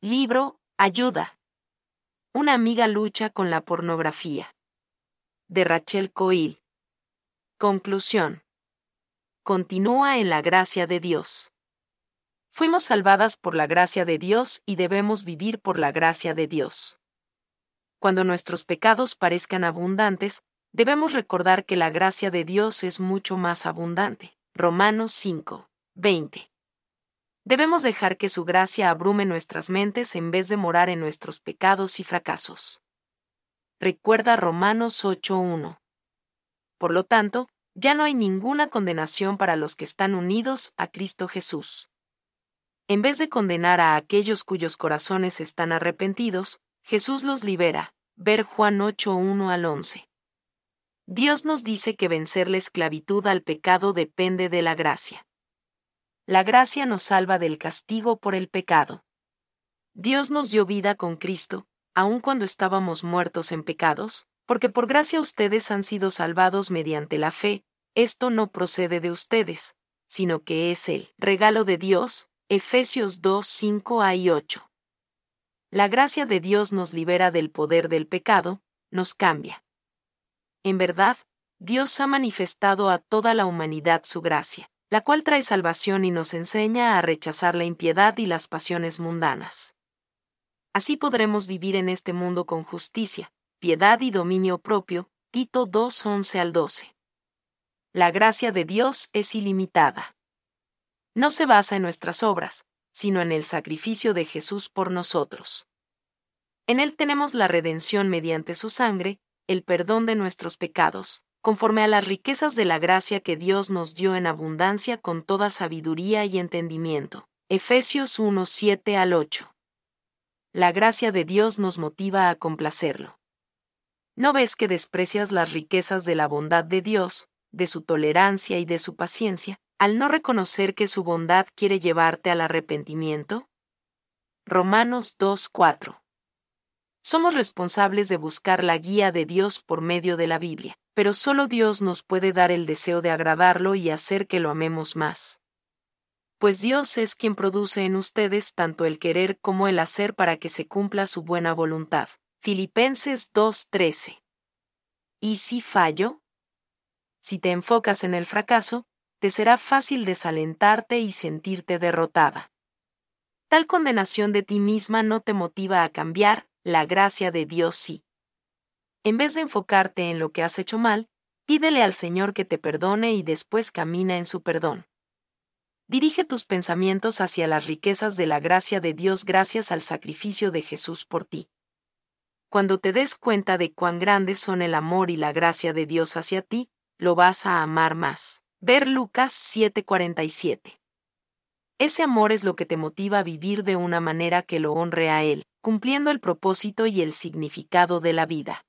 Libro, Ayuda. Una amiga lucha con la pornografía. De Rachel Coil. Conclusión. Continúa en la gracia de Dios. Fuimos salvadas por la gracia de Dios y debemos vivir por la gracia de Dios. Cuando nuestros pecados parezcan abundantes, debemos recordar que la gracia de Dios es mucho más abundante. Romanos 5, 20. Debemos dejar que su gracia abrume nuestras mentes en vez de morar en nuestros pecados y fracasos. Recuerda Romanos 8.1. Por lo tanto, ya no hay ninguna condenación para los que están unidos a Cristo Jesús. En vez de condenar a aquellos cuyos corazones están arrepentidos, Jesús los libera. Ver Juan 8.1 al 11. Dios nos dice que vencer la esclavitud al pecado depende de la gracia. La gracia nos salva del castigo por el pecado. Dios nos dio vida con Cristo, aun cuando estábamos muertos en pecados, porque por gracia ustedes han sido salvados mediante la fe, esto no procede de ustedes, sino que es el regalo de Dios, Efesios 2, 5 a y 8. La gracia de Dios nos libera del poder del pecado, nos cambia. En verdad, Dios ha manifestado a toda la humanidad su gracia, la cual trae salvación y nos enseña a rechazar la impiedad y las pasiones mundanas. Así podremos vivir en este mundo con justicia, piedad y dominio propio, Tito 2, 11 al 12. La gracia de Dios es ilimitada. No se basa en nuestras obras, sino en el sacrificio de Jesús por nosotros. En Él tenemos la redención mediante su sangre, el perdón de nuestros pecados, conforme a las riquezas de la gracia que Dios nos dio en abundancia con toda sabiduría y entendimiento. Efesios 1, 7 al 8. La gracia de Dios nos motiva a complacerlo. ¿No ves que desprecias las riquezas de la bondad de Dios, de su tolerancia y de su paciencia, al no reconocer que su bondad quiere llevarte al arrepentimiento? Romanos 2.4 Somos responsables de buscar la guía de Dios por medio de la Biblia, pero solo Dios nos puede dar el deseo de agradarlo y hacer que lo amemos más. Pues Dios es quien produce en ustedes tanto el querer como el hacer para que se cumpla su buena voluntad. Filipenses 2.13 ¿Y si fallo? Si te enfocas en el fracaso, te será fácil desalentarte y sentirte derrotada. Tal condenación de ti misma no te motiva a cambiar, la gracia de Dios sí. En vez de enfocarte en lo que has hecho mal, pídele al Señor que te perdone y después camina en su perdón. Dirige tus pensamientos hacia las riquezas de la gracia de Dios gracias al sacrificio de Jesús por ti. Cuando te des cuenta de cuán grandes son el amor y la gracia de Dios hacia ti, lo vas a amar más. Ver Lucas 7:47. Ese amor es lo que te motiva a vivir de una manera que lo honre a Él, cumpliendo el propósito y el significado de la vida.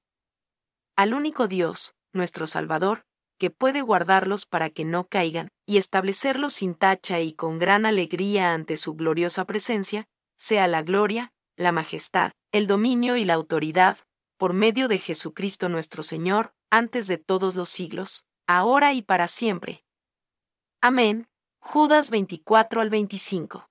Al único Dios, nuestro Salvador, que puede guardarlos para que no caigan, y establecerlos sin tacha y con gran alegría ante su gloriosa presencia, sea la gloria, la majestad, el dominio y la autoridad, por medio de Jesucristo nuestro Señor, antes de todos los siglos, ahora y para siempre. Amén. Judas 24 al 25.